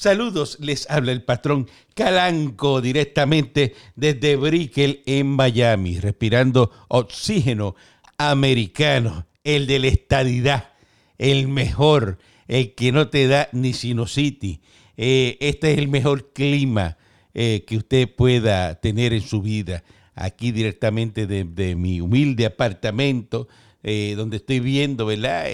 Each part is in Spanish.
Saludos, les habla el patrón Calanco directamente desde Brickell en Miami, respirando oxígeno americano, el de la estadidad, el mejor, el que no te da ni sinusitis. Eh, este es el mejor clima eh, que usted pueda tener en su vida. Aquí directamente de, mi humilde apartamento, eh, donde estoy viendo, ¿verdad?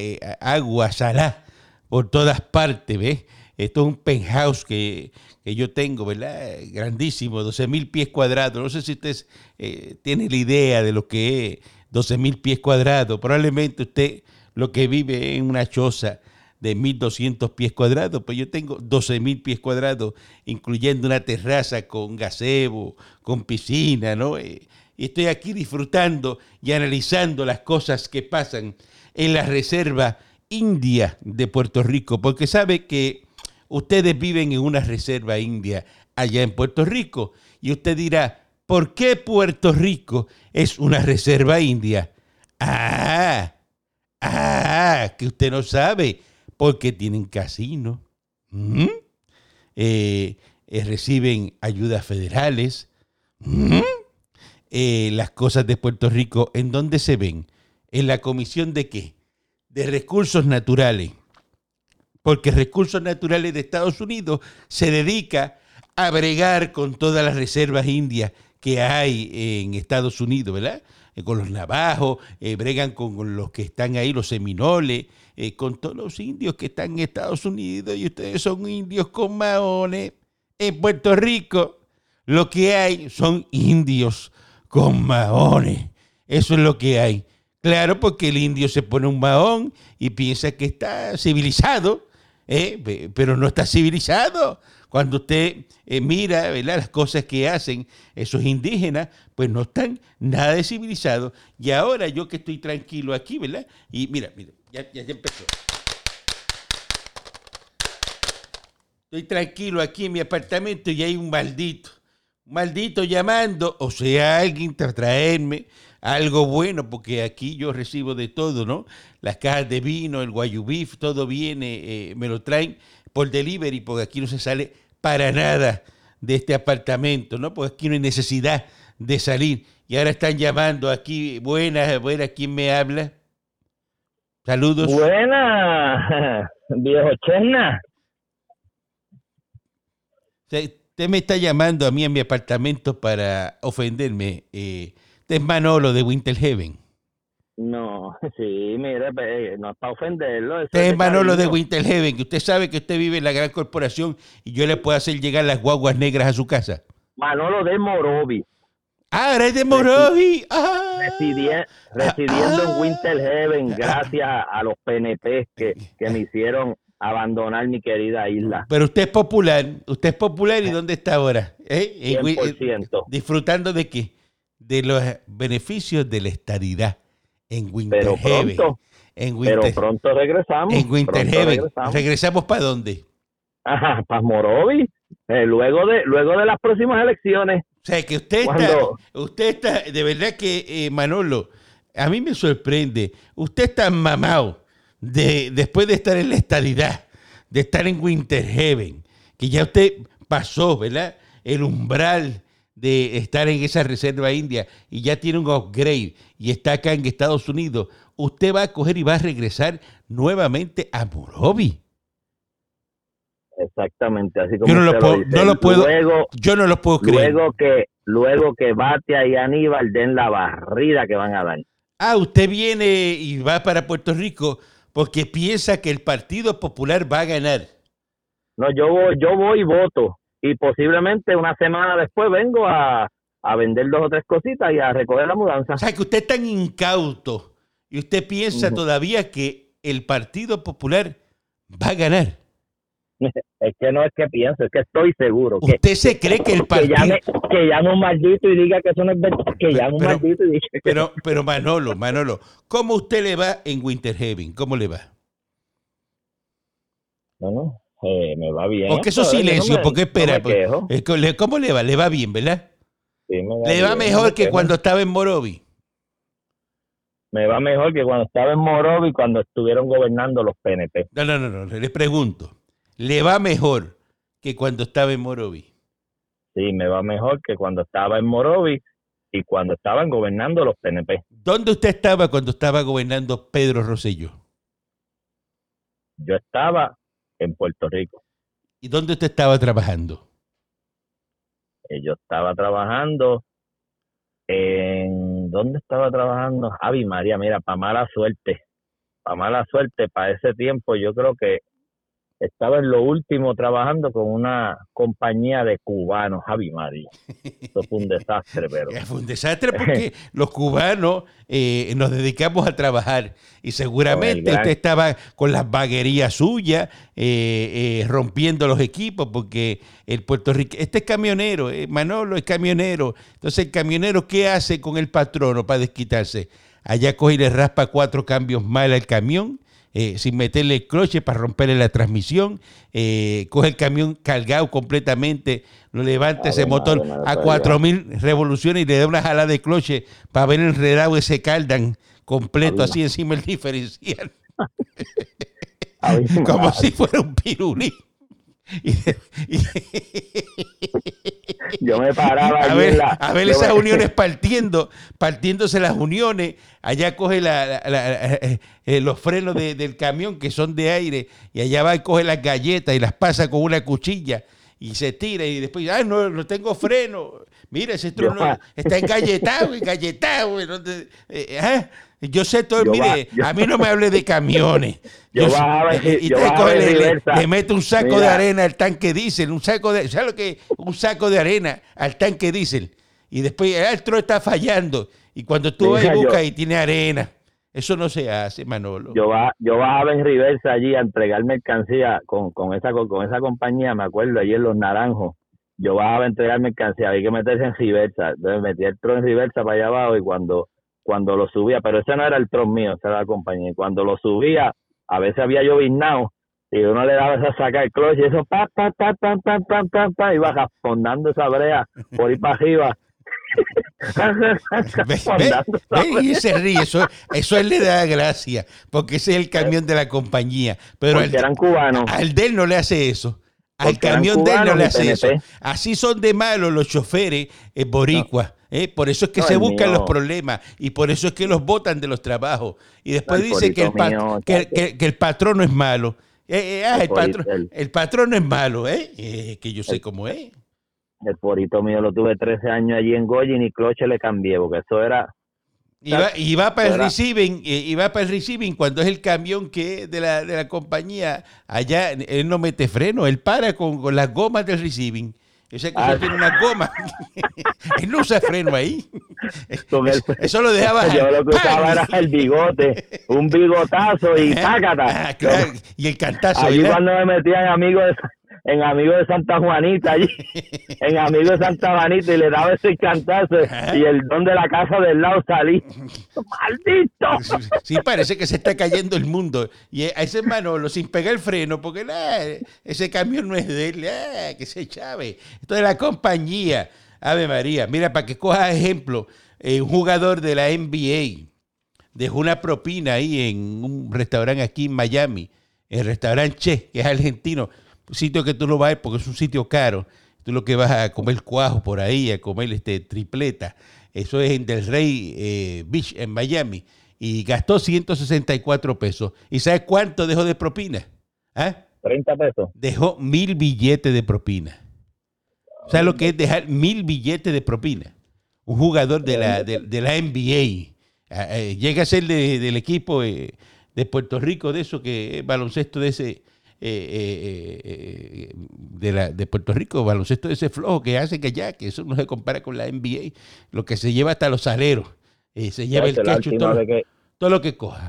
agua salada por todas partes, ¿ves? Esto es un penthouse que, yo tengo, ¿verdad? Grandísimo, 12 mil pies cuadrados. No sé si usted eh, tiene la idea de lo que es 12 mil pies cuadrados. Probablemente usted lo que vive en una choza de 1.200 pies cuadrados, pues yo tengo 12 mil pies cuadrados, incluyendo una terraza con gazebo, con piscina, ¿no? Eh, y estoy aquí disfrutando y analizando las cosas que pasan en la reserva india de Puerto Rico, porque sabe que ustedes viven en una reserva india allá en Puerto Rico. Y usted dirá, ¿por qué Puerto Rico es una reserva india? Ah, ah, que usted no sabe, porque tienen casino. Eh, eh, reciben ayudas federales. Eh, las cosas de Puerto Rico, ¿en dónde se ven? ¿En la comisión de qué? De recursos naturales porque Recursos Naturales de Estados Unidos se dedica a bregar con todas las reservas indias que hay en Estados Unidos, ¿verdad? Eh, con los navajos, eh, bregan con los que están ahí, los seminoles, eh, con todos los indios que están en Estados Unidos y ustedes son indios con maones. En Puerto Rico lo que hay son indios con maones. Eso es lo que hay. Claro, porque el indio se pone un mahón y piensa que está civilizado ¿eh? pero no está civilizado. Cuando usted eh, mira las cosas que hacen esos indígenas, pues no están nada de civilizados. Y ahora yo que estoy tranquilo aquí, ¿verdad? Y mira, mira, ya, ya, empezó. Estoy tranquilo aquí en mi apartamento y hay un maldito, maldito llamando, o sea, alguien a traerme algo bueno, porque aquí yo recibo de todo, ¿no? Las cajas de vino, el guayubif, todo viene, eh, me lo traen por delivery, porque aquí no se sale para nada de este apartamento, ¿no? Porque aquí no hay necesidad de salir. Y ahora están llamando aquí, buenas, buenas, ¿quién me habla? Saludos. Buenas, viejo Chena. Usted me está llamando a mí en mi apartamento para ofenderme. Eh, es Manolo de Winter Heaven. No, sí, mire, no es para ofenderlo. Este es Manolo de Winter Heaven, que usted sabe que usted vive en la gran corporación y yo le puedo hacer llegar las guaguas negras a su casa. Manolo de Morovi. Ah, eres de Morovi. Ah. residiendo en Winter Heaven, gracias a los PNP que, que me hicieron abandonar mi querida isla. Pero usted es popular, usted es popular y ¿dónde está ahora? ¿Eh? 100%. ¿Disfrutando de qué? De los beneficios de la estadidad en Winter pero pronto, pero pronto regresamos. En Winter Regresamos. para dónde? Ajá, para Morovi. Eh, luego de luego de las próximas elecciones. O sea, que usted está, usted está, de verdad que eh, Manolo, a mí me sorprende. Usted está mamado de, después de estar en la estadidad, de estar en Winter Heaven, que ya usted pasó, ¿verdad? El umbral de estar en esa reserva india y ya tiene un upgrade y está acá en Estados Unidos, usted va a coger y va a regresar nuevamente a Morovi. Exactamente, así como yo no lo, puedo, no lo puedo, yo no lo puedo creer. Luego que, luego que Batia y Aníbal den la barrida que van a dar. Ah, usted viene y va para Puerto Rico porque piensa que el Partido Popular va a ganar. No, yo yo voy y voto y posiblemente una semana después vengo a, vender dos o tres cositas y a recoger la mudanza. O sea, que usted es tan incauto y usted piensa todavía que el Partido Popular va a ganar. Es que no es que pienso, es que estoy seguro. ¿Usted se cree que el partido... Que llame, un maldito y diga que eso no es verdad. Que llame un maldito y diga que... Pero, pero Manolo, Manolo, ¿cómo usted le va en Winter Heaven? ¿Cómo le va? Bueno, eh, me va bien. Porque eso silencio, porque espera. ¿Cómo le va? Le va bien, ¿verdad? le va mejor que cuando estaba en Morovi. Me va mejor que cuando estaba en Morovi cuando estuvieron gobernando los PNP. No, no, no, no, les pregunto. ¿Le va mejor que cuando estaba en Morovi. Sí, me va mejor que cuando estaba en Morovi y cuando estaban gobernando los PNP. ¿Dónde usted estaba cuando estaba gobernando Pedro Rosselló? Yo estaba en Puerto Rico. ¿Y dónde usted estaba trabajando? Eh, yo estaba trabajando en... ¿Dónde estaba trabajando? Javi María, mira, para mala suerte. Para mala suerte, para ese tiempo yo creo que estaba en lo último trabajando con una compañía de cubanos, Javi María. Eso fue un desastre, pero... Fue un desastre porque los cubanos eh, nos dedicamos a trabajar y seguramente usted estaba con las vaguerías suyas, eh, eh, rompiendo los equipos, porque el puertorriqueño, este es camionero, Manolo es camionero. Entonces, ¿el camionero qué hace con el patrono para desquitarse? Allá coge y le raspa cuatro cambios mal al camión eh, sin meterle el cloche para romperle la transmisión, eh, coge el camión cargado completamente, lo levanta ese motor a 4.000 revoluciones y le da una jala de cloche para ver enredado ese cardan completo así encima del diferencial. Como si fuera un pirulí. yo me paraba a ver, a ver esas uniones partiendo, partiéndose las uniones. Allá coge eh, eh, los frenos del camión que son de aire y allá va y coge las galletas y las pasa con una cuchilla y se tira y después, ah, no, no tengo freno. Mira, ese trono está engalletado, engalletado. Eh. Yo sé todo, mire, a mí no me hable de camiones. Yo, bajaba y, yo le, le, mete un saco de arena al tanque diésel, un saco de, ¿sabes lo que? Un saco de arena al tanque diésel. Y después el tro está fallando. Y cuando tú vas y buscas y tiene arena. Eso no se hace, Manolo. Yo, va, yo bajaba en reversa allí a entregar mercancía con, con, esa, con, esa compañía, me acuerdo, allí en Los Naranjos. Yo bajaba a entregar mercancía, había que meterse en reversa. Entonces metí el tro en reversa para allá abajo y cuando cuando lo subía, pero ese no era el tron mío, esa era la compañía. Y cuando lo subía, a veces había lloviznado y uno le daba esa saca el clutch y eso pa pa pa pa pa pa pa, pa iba raspondando esa brea por ir para arriba. y se ríe, eso, eso él le da gracia, porque ese es el camión de la compañía. Pero al, eran cubanos. al de él no le hace eso. Al camión de él no le hace eso. Así son de malos los choferes eh, boricuas. ¿eh? Por eso es que se buscan los problemas y por eso es que los botan de los trabajos. Y después dicen que el, que, el patrón no es malo. Eh, eh, ah, el, patrón, el patrón no es malo, ¿eh? que yo sé cómo es. El porito mío lo tuve 13 años allí en Goya y ni cloche le cambié, porque eso era... Y va, para el receiving, y va para el receiving cuando es el camión que de la, de la compañía, allá él no mete freno, él para con, con las gomas del receiving ese que ah. tiene una goma. Él no usa freno ahí. Eso lo dejaba. Yo lo que usaba era el bigote. Un bigotazo y tácata. Ah, y el cantazo. Ahí cuando me metían amigos de, en Amigo de Santa Juanita, allí, en Amigo de Santa Juanita, y le daba ese cantazo, y el don de la casa del lado salí. ¡Maldito! Sí, parece que se está cayendo el mundo. Y a ese Manolo, sin pegar el freno, porque ese camión no es de él, que se chave. Esto es la compañía. Ave María, mira, para que coja ejemplo, eh, un jugador de la NBA dejó una propina ahí en un restaurante aquí en Miami, el restaurante Che, que es argentino sitio que tú no vas a ir porque es un sitio caro. Tú lo que vas a comer cuajo por ahí, a comer este tripleta. Eso es en Del Rey eh, Beach, en Miami. Y gastó 164 pesos. ¿Y sabes cuánto dejó de propina? ¿Ah? 30 pesos. Dejó mil billetes de propina. ¿Sabes lo que es dejar mil billetes de propina? Un jugador de la, de, la NBA. Ah, eh, llega a ser del equipo eh, de Puerto Rico, de eso que es baloncesto de ese eh, eh, eh, de, la, de Puerto Rico, baloncesto de ese flojo que hace que ya, que eso no se compara con la NBA, lo que se lleva hasta los aleros, se lleva el cacho, todo, todo, lo que coja.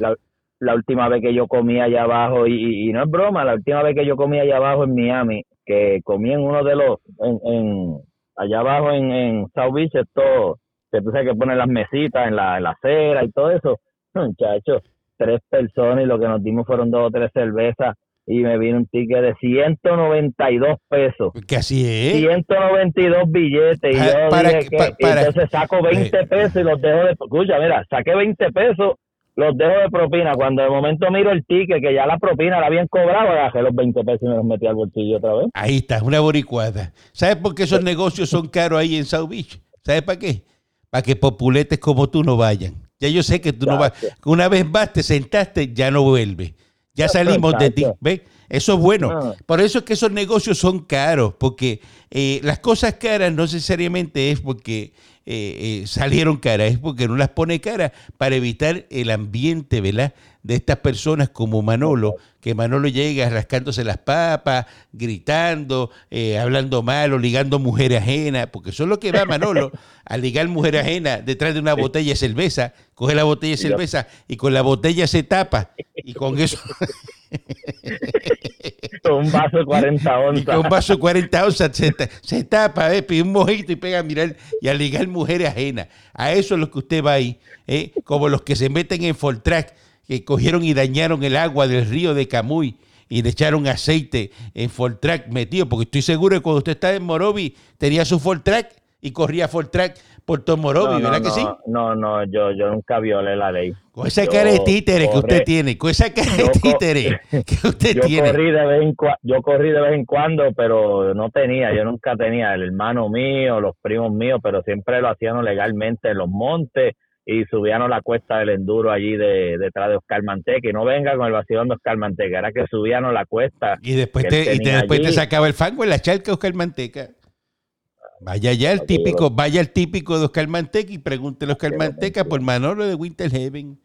La, última vez que yo comí allá abajo, y, no es broma, la última vez que yo comí allá abajo en Miami, que comí en uno de los, en, allá abajo en, en South Beach, esto, se puso que poner las mesitas en la, en la acera y todo eso, muchachos, tres personas y lo que nos dimos fueron dos o tres cervezas y me vino un ticket de 192 pesos. Que así es. 192 billetes. Y ah, yo dije que, entonces saco 20 eh, pesos y los dejo de... Escucha, mira, saqué 20 pesos los dejo de propina. Cuando de momento miro el ticket, que ya la propina la habían cobrado, bajé los 20 pesos y me los metí al bolsillo otra vez. Ahí está, una boricuada. ¿Sabes por qué esos negocios son caros ahí en South Beach? ¿Sabes para qué? Para que populetes como tú no vayan. Ya yo sé que tú no vas. Una vez vas, te sentaste, ya no vuelves. Ya salimos de ti. ¿Ves? Eso es bueno. Ah. Por eso es que esos negocios son caros, porque eh, las cosas caras no necesariamente es porque eh, eh, salieron caras, es porque no las pone caras para evitar el ambiente, ¿verdad? De estas personas como Manolo, que Manolo llega rascándose las papas, gritando, eh, hablando mal o ligando mujer ajena, porque eso es lo que va Manolo, a ligar mujer ajena detrás de una botella de cerveza, coge la botella de cerveza y con la botella se tapa y con eso... Un vaso de 40 Y onzas. con un vaso de 40 onzas se, se tapa, ¿eh? pide un mojito y pega a mirar y a ligar mujeres ajenas. A eso es lo que usted va ahí, ¿eh? como los que se meten en Fortrack, que cogieron y dañaron el agua del río de Camuy y le echaron aceite en Fortrack metido, porque estoy seguro que cuando usted estaba en Morovi tenía su Fortrack y corría Fortrack por todo Morovi, No, no, ¿verdad que sí? No, no, yo, yo nunca violé la ley. Con esa Yo cara de títere que usted tiene, con esa cara de títere que usted Yo tiene. corrí de vez en yo corrí de vez en cuando, pero no tenía, yo nunca tenía el hermano mío, los primos míos, pero siempre lo hacían legalmente en los montes y subían la cuesta del enduro allí de, detrás de Oscar Manteca y no venga con el vacilón de Oscar Manteca, era que subían la cuesta. Y después, te, y te- después te sacaba el fango en la charca Oscar Manteca. Vaya ya el típico, vaya el típico de Oscar Manteca y pregúntele a Oscar Manteca por Manolo de Winter Heaven.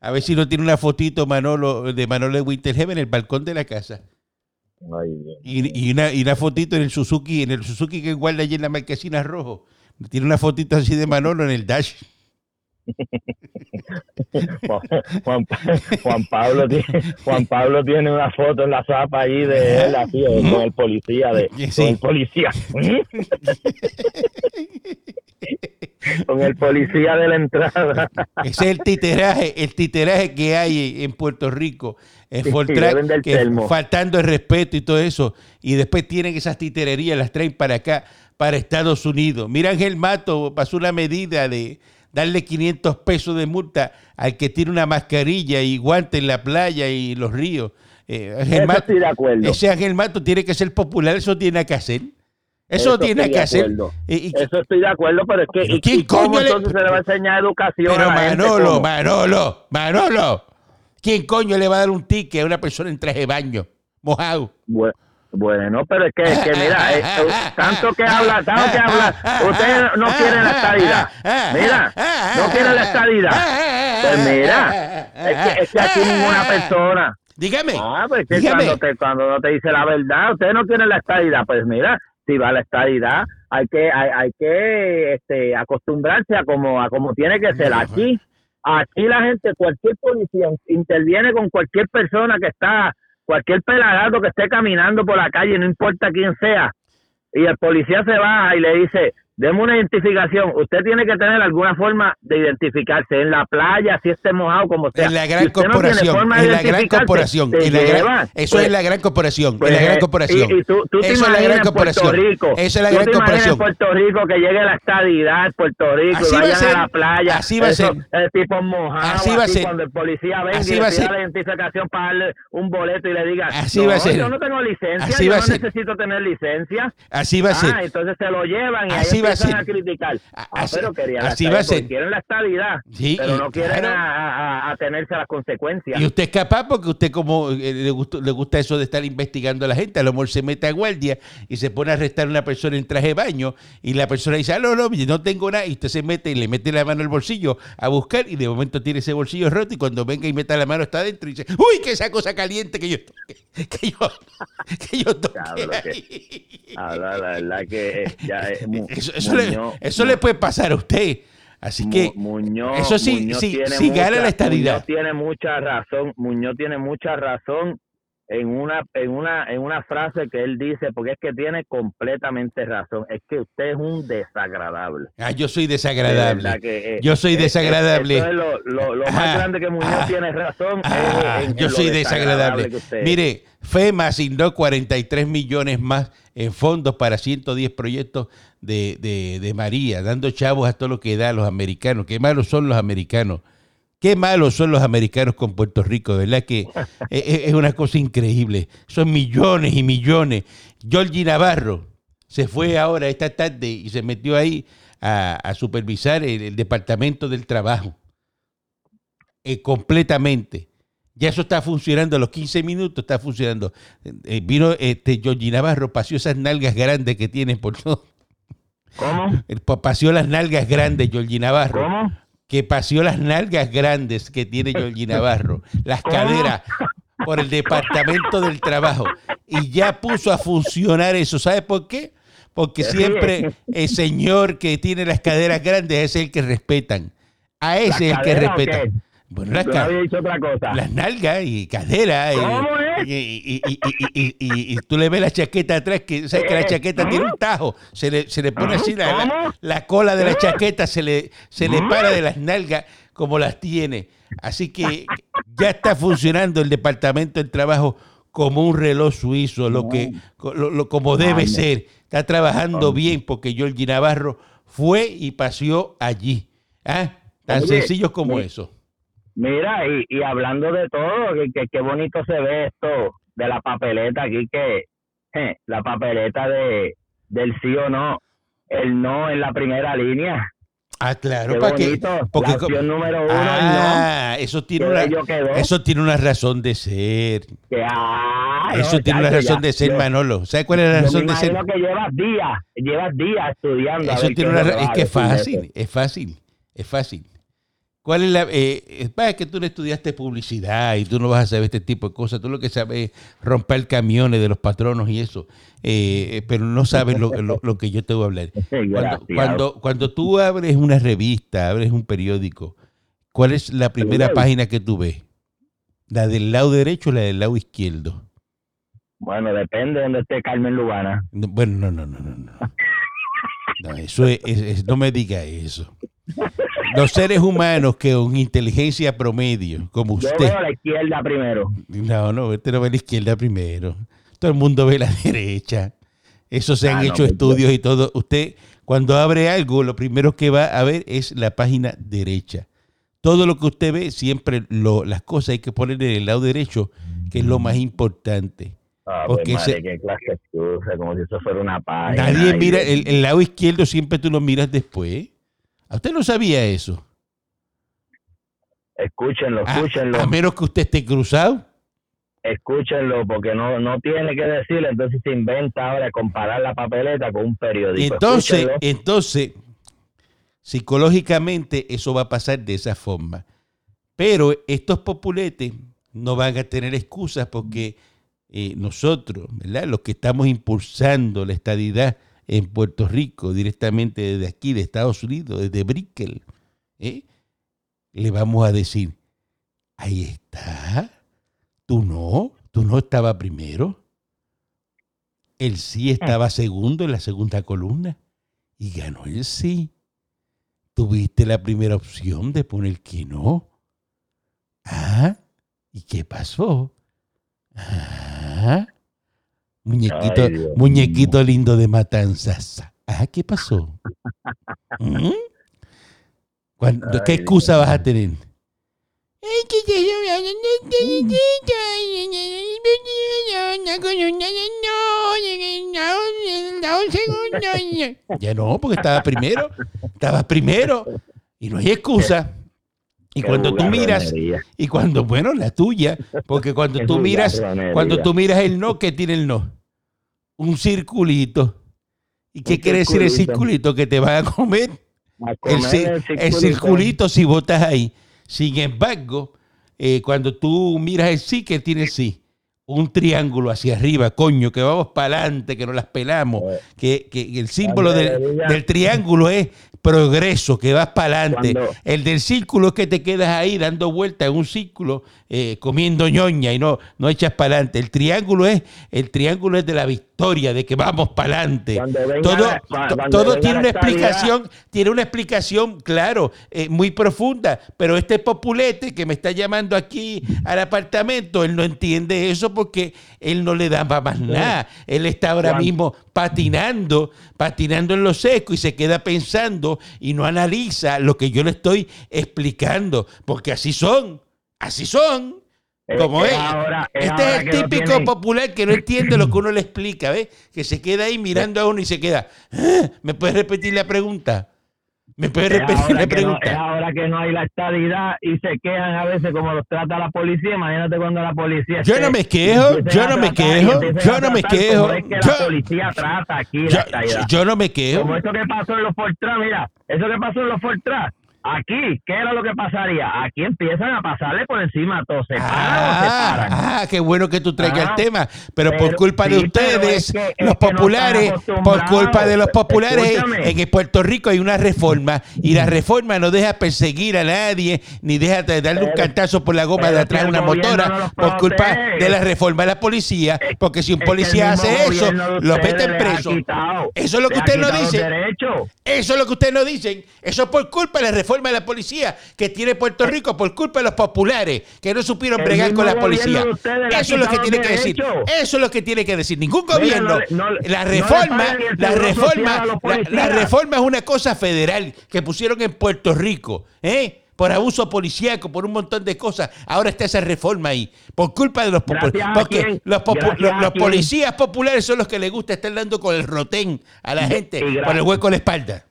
A ver si no tiene una fotito Manolo de Manolo de Winter Heaven en el balcón de la casa. Ay, y una, y una fotito en el Suzuki, en el Suzuki que guarda allí en la marquesina rojo. Tiene una fotito así de Manolo en el dash. Juan, Pablo tiene, Juan Pablo tiene una foto en la zapa allí de él así eh, con el policía de Sí. con el policía con el policía de la entrada Ese es el titeraje, el titeraje que hay en Puerto Rico, en Sí, que faltando el respeto y todo eso, y después tienen esas titererías, las traen para acá, para Estados Unidos. Mira, Ángel Mato pasó una medida de darle 500 pesos de multa al que tiene una mascarilla y guante en la playa y los ríos. Eh, Ángel Eso Mato- estoy de acuerdo. ese Ángel Mato tiene que ser popular, eso tiene que hacer. Eso, Eso tiene que hacer. Y- y- Eso estoy de acuerdo, pero es que Pero ¿y, ¿quién cómo coño le- entonces se le va a enseñar educación Pero a la gente? Manolo. Manolo, Manolo. ¿Quién coño le va a dar un ticket a una persona en traje de baño? Mojado. Bu- Bueno, pero es que, es que mira, eh, eh, tanto que habla, tanto que habla, ustedes no quieren la estadidad. Mira, no quieren la estadidad. Pues mira, es que, es que aquí ninguna persona. Dígame. Ah, pues que dígame. cuando, te, cuando no te dice la verdad, ustedes no quieren la estadidad. Pues mira, si va la estadidad, hay que, hay, hay que este, acostumbrarse a como, a como tiene que ser. Aquí, aquí la gente, cualquier policía interviene con cualquier persona que está, cualquier pelagato que esté caminando por la calle, no importa quién sea, y el policía se va y le dice, deme una identificación, usted tiene que tener alguna forma de identificarse en la playa, si esté mojado, como sea. En la Si gran no tiene corporación. de en la gran corporación. en la gran- eso Pues- es la gran corporación. pues, en la gran corporación. Y, y tú, tú te eso es la gran corporación. Puerto Rico. Eso es la gran corporación. en Puerto Rico que llegue la estadidad Puerto Rico Así y va a vayan ser. a la playa. Así va a ser. eh, tipos mojados. Así va a ser. Cuando el policía venga Así y va a ser. la identificación para darle un boleto y le diga, Así no, va a ser. yo no tengo licencia, Así yo va no ser. necesito tener licencia. Así va a ser. Ah, entonces se lo llevan y Así va a ser. a, criticar. Ah, así- pero querían así va a ser. Quieren la estabilidad, Sí, pero y no quieren claro. a, a- a tenerse a las consecuencias. Y usted es capaz porque usted como eh, le, gusta, le gusta eso de estar investigando a la gente, a lo mejor se mete a guardia y se pone a arrestar a una persona en traje de baño y la persona dice, ah, no, no, no tengo nada y usted se mete y le mete la mano al bolsillo a buscar y de momento tiene ese bolsillo roto y cuando venga y meta la mano está adentro y dice, uy, que esa cosa caliente que yo que yo que yo toqué que- ahí". Ah, la, verdad que eh, ya es mu- Eso, eso le, Muñoz- eso le puede pasar a usted. Así que Muñoz, eso sí, Muñoz sí, tiene sí gana la estadidad. Muñoz tiene mucha razón, Muñoz tiene mucha razón en una en una en una frase que él dice porque es que tiene completamente razón, es que usted es un desagradable. ah, yo soy De desagradable. que, eh, Yo soy eh, eh, desagradable. es lo, lo- lo más Ajá, grande que Muñoz ah, tiene razón. es Ah, en yo soy desagradable. es. Mire, FEMA asignó 43 millones más en fondos para 110 proyectos de, de- de María, dando chavos a todo lo que da a los americanos. Qué malos son los americanos. Qué malos son los americanos con Puerto Rico, ¿verdad? Que es una cosa increíble. Son millones y millones. Georgie Navarro se fue ahora esta tarde y se metió ahí a, supervisar el, Departamento del Trabajo. Eh, completamente. Ya eso está funcionando, a los 15 minutos está funcionando. Eh, vino este Georgie Navarro, paseó esas nalgas grandes que tiene por todo. ¿Cómo? Paseó las nalgas grandes, Georgie Navarro. ¿Cómo? Que paseó las nalgas grandes que tiene Georgie Navarro. Las caderas por el Departamento del Trabajo. Y ya puso a funcionar eso. ¿Sabe por qué? Porque siempre el señor que tiene las caderas grandes es el que respetan. A ese es el que respetan. Bueno, las, otra cosa. las nalgas y cadera. Y, y, tú le ves la chaqueta atrás, que sabes que la eh, chaqueta tiene un tajo. Se le, se le pone así la, la, cola de la chaqueta, se le, se le para de las nalgas como las tiene. Así que ya está funcionando el Departamento del Trabajo como un reloj suizo, lo que, lo, como debe ser. Está trabajando bien porque Georgie Navarro fue y paseó allí. ¿Ah? Tan sencillo como eso. Mira, y, y hablando de todo, que, qué bonito se ve esto de la papeleta aquí, que la papeleta de del sí o no, el no en la primera línea. Ah, claro, para que porque la número uno ah, eso tiene una eso tiene una razón de ser. Ah, eso tiene una razón de ser, Manolo. ¿Sabes cuál es la razón de ser? que llevas días, llevas días estudiando. Eso tiene una es que es fácil, es fácil, es fácil. ¿Cuál es la.? Eh, es que tú no estudiaste publicidad y tú no vas a saber este tipo de cosas. Tú lo que sabes es romper camiones de los patronos y eso. Eh, pero no sabes lo, que yo te voy a hablar. Cuando, cuando, cuando, tú abres una revista, abres un periódico, ¿cuál es la primera página que tú ves? ¿La del lado derecho o la del lado izquierdo? Bueno, depende de donde esté Carmen Lugana. bueno, no, no, no, no. No, eso es, no me diga eso los seres humanos que con inteligencia promedio, como usted. Yo veo a la izquierda primero. No, no, usted no ve a la izquierda primero. Todo el mundo ve la derecha. Eso se han ah, hecho estudios y todo. Usted, cuando abre algo, lo primero que va a ver es la página derecha. Todo lo que usted ve, siempre lo, las cosas hay que poner en el lado derecho, que es lo más importante. Ah, pues, Porque qué clase como si eso fuera una página. Nadie mira, el, el, lado izquierdo siempre tú lo miras después. ¿Usted no sabía eso? Escúchenlo, ah, escúchenlo. A, menos que usted esté cruzado. Escúchenlo, porque no, no tiene que decirle, entonces se inventa ahora comparar la papeleta con un periódico. Entonces, entonces, psicológicamente eso va a pasar de esa forma. Pero estos populetes no van a tener excusas porque eh, nosotros, ¿verdad? Los que estamos impulsando la estadidad en Puerto Rico, directamente desde aquí, de Estados Unidos, desde Brickell, ¿eh? le vamos a decir, ahí está, tú no, tú no estaba primero, el sí estaba segundo en la segunda columna y ganó el sí. Tuviste la primera opción de poner que no. Ah, ¿y qué pasó? Ah, Muñequito, muñequito lindo de matanzas. Ah, ¿qué pasó? ¿Mm? ¿Qué excusa vas a tener? Ya no, porque estaba primero. Estaba primero. Y no hay excusa. Y cuando tú miras, y cuando, bueno, la tuya, porque cuando tú miras, cuando tú miras el no, ¿qué tiene el no? Un circulito. ¿Y qué quiere decir el circulito? Que te va a comer. el, circulito. si votas ahí. Sin embargo, eh, cuando tú miras el sí, ¿qué tiene el sí? Un triángulo hacia arriba, coño, que vamos para adelante, que nos las pelamos, que, que el símbolo del, del, triángulo es progreso, que vas para adelante. El del círculo es que te quedas ahí dando vueltas en un círculo, eh, comiendo ñoña y no, no echas para adelante. El triángulo es, el triángulo es de la victoria, de que vamos para adelante. Todo, todo tiene una explicación, tiene una explicación, claro, eh, muy profunda. Pero este populete que me está llamando aquí al apartamento, él no entiende eso porque él no le daba más nada. Él está ahora mismo patinando, patinando en lo seco y se queda pensando y no analiza lo que yo le estoy explicando, porque así son, así son. Como es. este es el típico popular que no entiende lo que uno le explica, ¿ves? Que se queda ahí mirando a uno y se queda. ¿Ah? ¿Me puedes repetir la pregunta? ¿Me puedes repetir la pregunta? es ahora que no hay la estabilidad y se quejan a veces como los trata la policía. Imagínate cuando la policía. Yo no me quejo, yo no me quejo, yo no me quejo. Es que la policía trata aquí yo, yo no me quejo. Como eso que pasó en los Fortran, mira, eso que pasó en los Fortran Aquí, ¿qué era lo que pasaría? Aquí empiezan a pasarle por encima a todos. Se paran ah, se paran. Ah, qué bueno que tú traigas el ah, tema. Pero, por culpa de ustedes, los populares, por culpa de los populares, en Puerto Rico hay una reforma y la reforma no deja perseguir a nadie ni deja de darle un cantazo por la goma de atrás a una motora por culpa de la reforma de la policía. Porque si un policía hace eso, lo meten preso. Eso es lo que ustedes no dicen. Eso es lo que ustedes no dicen. Eso es por culpa de la reforma de la policía que tiene Puerto Rico por culpa de los populares que no supieron bregar con la policía. Eso es lo que tiene que decir. Eso es lo que tiene que decir. Ningún gobierno. la reforma, la reforma, la, reforma es una cosa federal que pusieron en Puerto Rico, ¿eh? por abuso policíaco, por un montón de cosas. Ahora está esa reforma ahí, por culpa de los populares. Porque los, los, policías populares son los que les gusta estar dando con el rotén a la gente por el hueco de la espalda.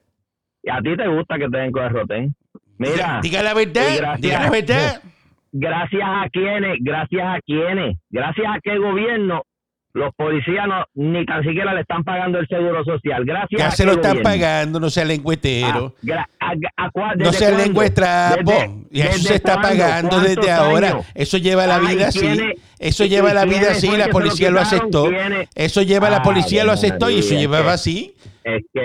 ¿Y a ti te gusta que te den con el rotén? Mira. Diga la verdad. diga la verdad. Gracias a quienes, gracias a quienes, gracias a qué gobierno los policías no, ni tan siquiera le están pagando el seguro social. Gracias ya se lo están pagando, no sea lengüetero. Ah, no sea lengüetrapo. Y eso se está pagando desde ahora. Eso lleva la vida así. Eso lleva la vida así. La policía lo aceptó. Eso lleva la policía lo aceptó y eso llevaba así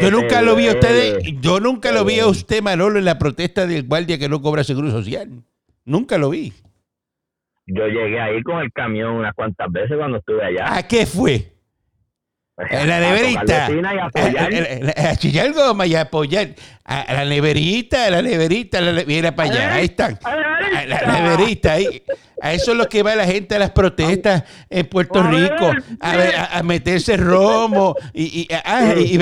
yo nunca lo vi a ustedes, yo nunca lo vi a usted, Manolo, en la protesta del guardia que no cobra seguro social. Nunca lo vi. Yo llegué ahí con el camión unas cuantas veces cuando estuve allá. ¿A qué fue? La neverita. A, chillar goma y a apoyar. A, la neverita, a la neverita, la, mira para allá. Ahí están. A la neverita, ahí. A eso es lo que va la gente a las protestas en Puerto Rico, a, meterse romo y, y, ah, y, y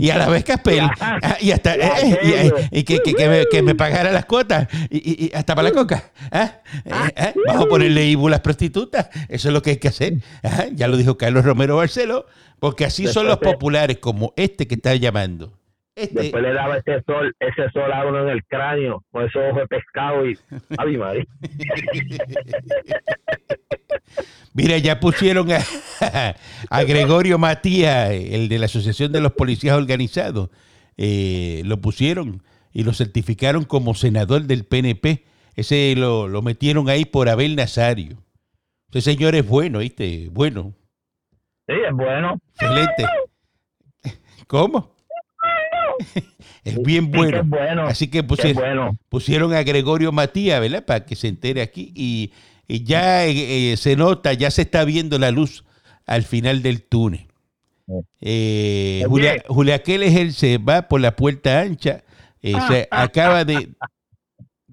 y a la vez Caspel, ah, y hasta eh, y, que, que, me, que, me, pagara las cuotas y, hasta para la coca. ¿ah? Eh, eh, vamos a ponerle Ibu las prostitutas, eso es lo que hay que hacer. Ya lo dijo Carlos Romero Barceló, porque así son los populares como este que está llamando. Este... Después le daba ese sol, ese sol a uno en el cráneo, con esos ojos de pescado y. ¡Ay, madre! Mira, ya pusieron a, Gregorio Matías, el de la Asociación de los Policías Organizados. Eh, lo pusieron y lo certificaron como senador del PNP. Ese lo, lo metieron ahí por Abel Nazario. Ese señor es bueno, ¿viste? Bueno. Sí, es bueno. Excelente. ¿Cómo? es bien bueno. Así que pusieron, a Gregorio Matías, ¿verdad? Para que se entere aquí. Y, ya eh, eh, se nota, ya se está viendo la luz al final del túnel. Eh, Julia, Julia se va por la puerta ancha. se acaba de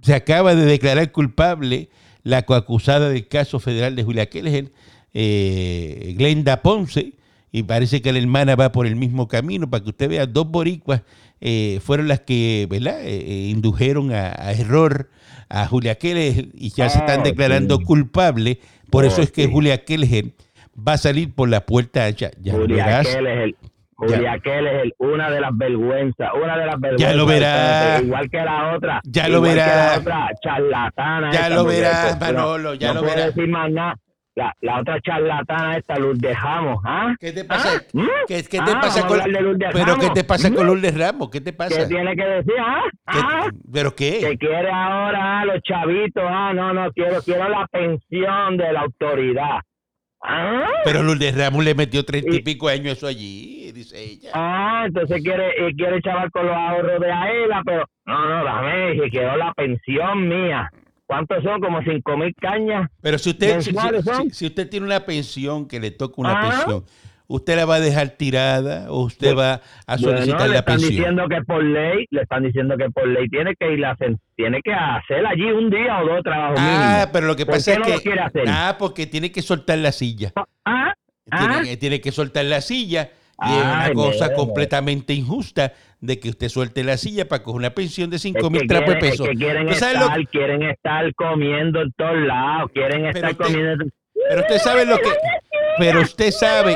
se acaba de declarar culpable la coacusada del caso federal de Julia Keller, Glenda Ponce, y parece que la hermana va por el mismo camino, para que usted vea, dos boricuas eh, fueron las que ¿verdad? Eh, eh, indujeron a, error a Julia Keller y ya se están ah, declarando culpable. Por eso es que Julia Keller va a salir por la puerta ancha. Ya Julia Keller, Julia Keller, una de las vergüenzas, una de las vergüenzas. Ya lo verás. Igual que la otra. Ya lo verás. charlatana. Ya lo verás, Manolo, ya lo verás. decir más nada la, la otra charlatana esta, Lourdes Ramos, ¿ah? ¿Qué te pasa? ¿Ah? ¿Mm? ¿Qué, qué, te ah, pasa con Pero qué te pasa con ¿Mm? Lourdes Ramos? ¿Qué te pasa? ¿Qué tiene que decir? ¿Ah? ¿Ah? ¿Pero qué? Que quiere ahora los chavitos, ah, no, no, quiero, quiero la pensión de la autoridad. ¿Ah? Pero Lourdes Ramos le metió treinta y pico años eso allí, dice ella. Ah, entonces quiere, eh, quiere chaval con los ahorros de Aela, pero no, no, dame, que quiero la pensión mía. ¿Cuántos son? Como cinco mil cañas. Pero si usted, si, usted tiene una pensión que le toca una ah. pensión, ¿usted la va a dejar tirada o usted va a solicitar Bueno, le la están pensión? diciendo que por ley, le están diciendo que por ley tiene que ir a hacer, tiene que hacer allí un día o dos trabajos Ah, pero lo que ¿Por pasa es no lo que... quiere hacer? Ah, porque tiene que soltar la silla. Ah, Tiene, ah. tiene que soltar la silla. Y es una Ay, cosa completamente injusta de que usted suelte la silla para coger una pensión de Es 5 que mil trapos de quieren- es peso. que quieren ¿Usted sabe lo- estar, quieren estar comiendo en todos lados, quieren Pero estar usted- comiendo. Pero usted sabe lo que... Pero usted sabe...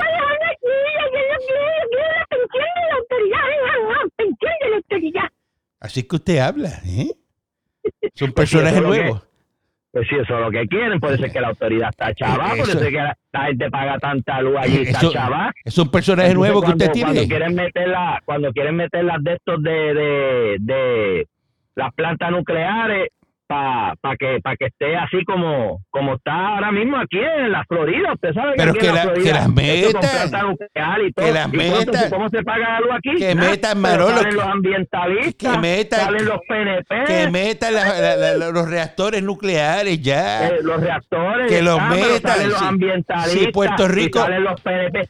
Así que usted habla, ¿eh? Son personajes eso es lo que- nuevos. Pues sí, eso es lo que quieren, por eso es que la autoridad está chava, por Eso- es que la, la gente paga tanta luz allí, está Eso- chava. Es un personaje nuevo que cuando, usted Cuando tiene. quieren meter la, cuando quieren meter las de estos de, de, de las plantas nucleares para que para que esté así como como está ahora mismo aquí en la Florida. Usted sabe que Pero aquí que en la la- que Florida, las esto con metan. y todo. Que las ¿Y cuánto- metan. ¿Cómo se paga luz aquí? Que Nada. metan, Manolo, Salen que- los ambientalistas, que metan- salen los PNP, Que metan la- la- los reactores nucleares ya. eh, los reactores. Que los ah, metan, Salen los ambientalistas. Sí, Puerto Rico- salen los PNP.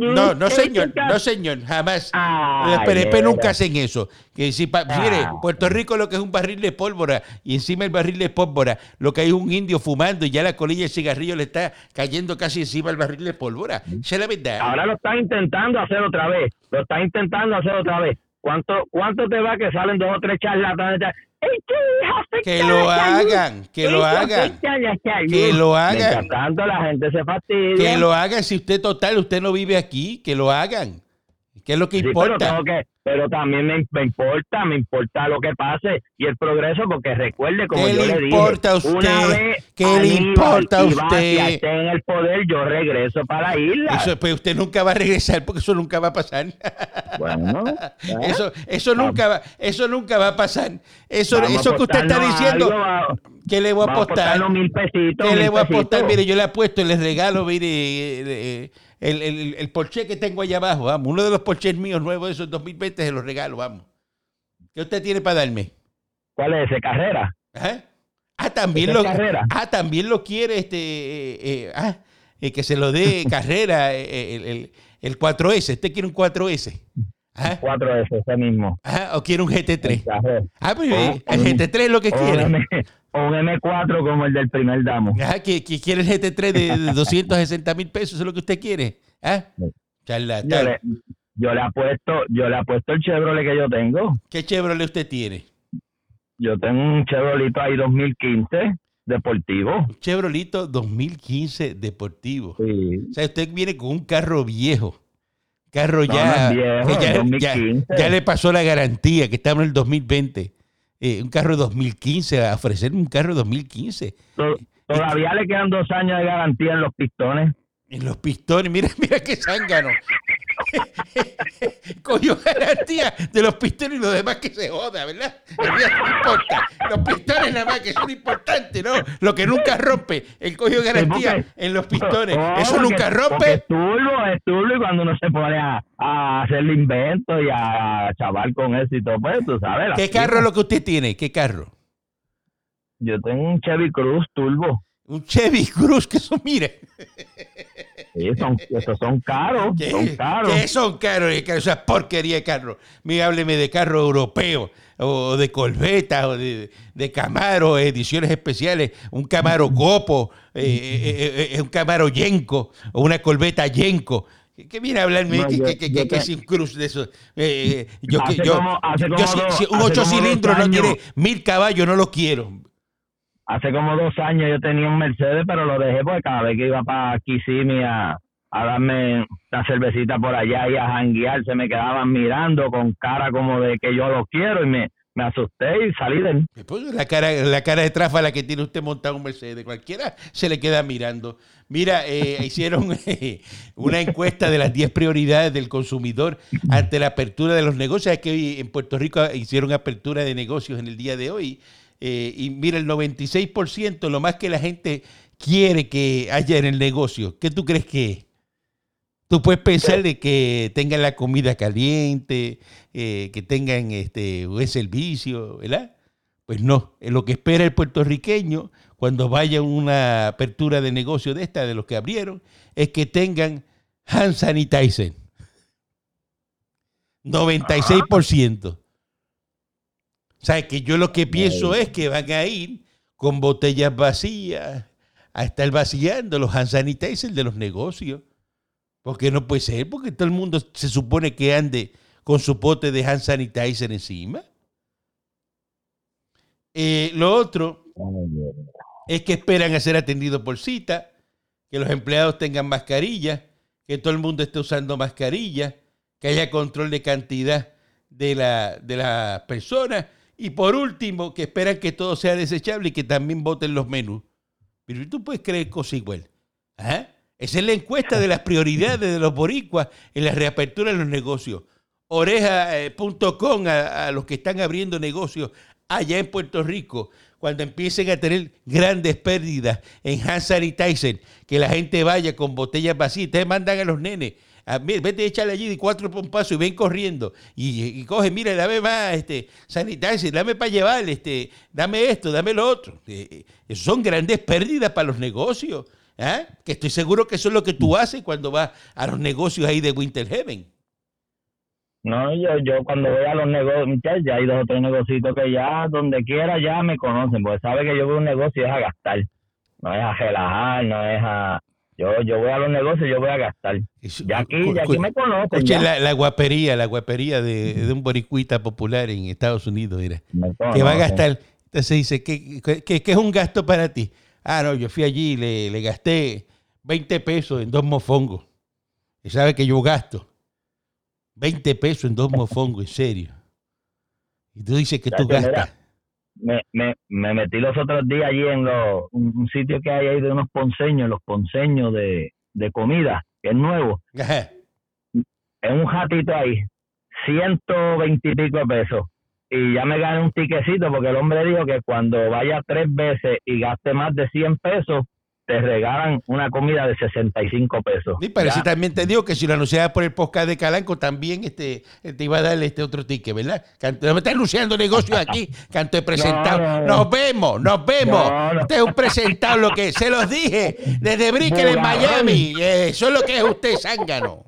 No, no señor, no señor, jamás. Ay, Los PNP nunca hacen eso. Que si pa- mire, Ah. Puerto Rico lo que es un barril de pólvora y encima del barril de pólvora lo que hay es un indio fumando y ya la colilla del cigarrillo le está cayendo casi encima del barril de pólvora. Esa es la verdad. Ahora lo están intentando hacer otra vez. Lo están intentando hacer otra vez. ¿Cuánto, cuánto te va que salen dos o tres charlatanes? Que lo hagan, que lo hagan. Que lo hagan. La gente se fastidia. Que lo hagan si usted total, usted no vive aquí, que lo hagan. ¿Qué es lo que Sí, pero, importa? tengo que, pero también me, me importa, me importa lo que pase y el progreso, porque recuerde, como ¿Qué yo le le dije, importa a usted? una vez ¿Qué le importa a usted? esté en el poder, yo regreso para la isla. Eso, pues usted nunca va a regresar porque eso nunca va a pasar. bueno, ¿eh? Eso, eso nunca va, eso nunca va a pasar. Eso, Vamos eso que usted está diciendo, ¿qué le voy a apostar? mil pesitos. ¿Qué le voy a apostar? Mire, yo le apuesto, les regalo, mire, eh, eh, el, el, el Porsche que tengo allá abajo, vamos. Uno de los Porsches míos nuevos de esos 2020 se los regalo, vamos. ¿Qué usted tiene para darme? ¿Cuál es ese? ¿Carrera? Ajá. Ah, también ¿Esa lo, carrera? ah, también lo quiere este, eh, eh, ah, eh, que se lo dé carrera, eh, el, el, el 4S. Usted quiere un 4S. Ajá. 4S, ese mismo. Ajá, o quiere un GT3. Carrera. Ah, pues Ah, eh, el un- GT3 es lo que quiere. O un M4 como el del primer damo. Ajá, que, que quiere el GT3 de, de 260 mil pesos, eso es lo que usted quiere. ¿Ah? Sí. Charlatán. Yo le, yo le apuesto, yo le apuesto el Chevrolet que yo tengo. ¿Qué Chevrolet usted tiene? Yo tengo un Chevrolet ahí 2015 deportivo. Un Chevrolet 2015 deportivo. Sí. O sea, usted viene con un carro viejo. Carro No, ya, no viejo, ya, 2015. ya- ya le pasó la garantía, que estamos en el 2020. Eh, un carro 2015, a ofrecer un carro 2015. To- Todavía le quedan dos años de garantía en los pistones. En los pistones, mira, mira qué zángano. Cogió garantía de los pistones y lo demás que se joda, ¿verdad? No importa. Los pistones nada más que son importantes, ¿no? Lo que nunca rompe. Él cogió garantía porque- en los pistones. Oh, Eso porque- nunca rompe. Es turbo, es turbo y cuando uno se pone a, a hacerle invento y a chaval con éxito, pues tú sabes. ¿Qué carro es lo que usted tiene? ¿Qué carro? Yo tengo un Chevy Cruz turbo. Un Chevy Cruz, que eso, mire. Sí, son, esos son caros, ¿Qué, son caros. qué son caros? Esa porquería de carro. Mira, hábleme de carro europeo, o de Corvette, o de, de Camaro, ediciones especiales, un Camaro Copo, eh, eh, eh, eh, un Camaro Yenko, o una Corvette Yenko. Que viene a hablarme No, que, que, que, que es un cruz de. Eh, eh, yo, Hace yo, como- hace yo como si- dos- si un ocho cilindros no tiene mil caballos, no lo quiero. Hace como dos años yo tenía un Mercedes, pero lo dejé porque cada vez que iba para Kissimmee a, a darme una cervecita por allá y a janguear, se me quedaban mirando con cara como de que yo lo quiero y me, me asusté y salí de Pues la cara, la cara de tráfala que tiene usted montado un Mercedes, cualquiera se le queda mirando. Mira, eh, hicieron eh, una encuesta de las 10 prioridades del consumidor ante la apertura de los negocios. Es que hoy en Puerto Rico hicieron apertura de negocios en el día de hoy. Eh, y mira, el 96%, lo más que la gente quiere que haya en el negocio, ¿qué tú crees que es? Tú puedes pensar de que tengan la comida caliente, eh, que tengan este buen servicio, ¿verdad? Pues no, lo que espera el puertorriqueño cuando vaya una apertura de negocio de esta, de los que abrieron, es que tengan hand sanitizer. 96%. O sea, que yo lo que pienso es que van a ir con botellas vacías a estar vaciando los hand sanitizer de los negocios. Porque no puede ser, porque todo el mundo se supone que ande con su pote de hand sanitizer encima. Eh, lo otro es que esperan a ser atendidos por cita, que los empleados tengan mascarilla, que todo el mundo esté usando mascarilla, que haya control de cantidad de la, de las personas y por último, que esperan que todo sea desechable y que también voten los menús. Pero tú puedes creer cosas igual. ¿Ah? Esa es la encuesta de las prioridades de los boricuas en la reapertura de los negocios. Oreja.com eh, a, los que están abriendo negocios allá en Puerto Rico, cuando empiecen a tener grandes pérdidas en hand sanitizer, que la gente vaya con botellas vacías, ustedes mandan a los nenes a, vete, échale allí de cuatro pompazos y ven corriendo. Y, coge, mira, dame más este, sanitizer, dame para llevar, este, dame esto, dame lo otro. Eh, eh son grandes pérdidas para los negocios. ¿eh? Que estoy seguro que eso es lo que tú haces cuando vas a los negocios ahí de Winter Heaven. No, yo, yo cuando voy a los negocios, ya hay dos o tres negocios que ya donde quiera ya me conocen, porque sabe que yo voy a un negocio es a gastar, no es a relajar, no es a, yo, yo voy a los negocios, yo voy a gastar. Ya aquí, ya aquí me conocen. La, guapería, la guapería de, un boricuita popular en Estados Unidos, mira. Que va a gastar. Entonces dice, ¿qué, qué, es un gasto para ti? Ah, no, yo fui allí y le, le gasté 20 pesos en dos mofongos. Y sabe que yo gasto 20 pesos en dos mofongos, en serio. Y tú dices que tú gastas me, me, me metí los otros días allí en un, sitio que hay ahí de unos ponceños, los ponceños de, de comida, que es nuevo. En un ratito ahí, ciento veintipico pesos. Y ya me gané un tiquecito porque el hombre dijo que cuando vaya tres veces y gaste más de 100 pesos, te regalan una comida de 65 pesos. Sí, pero si también te digo que si lo anunciabas por el podcast de Calanco, también este, te iba a darle este otro ticket, ¿verdad? No me estás anunciando negocios aquí, canto he presentado. nos vemos, nos vemos. Este es un presentado, lo que se los dije desde Brickell en Miami. eso es lo que es usted, zángano.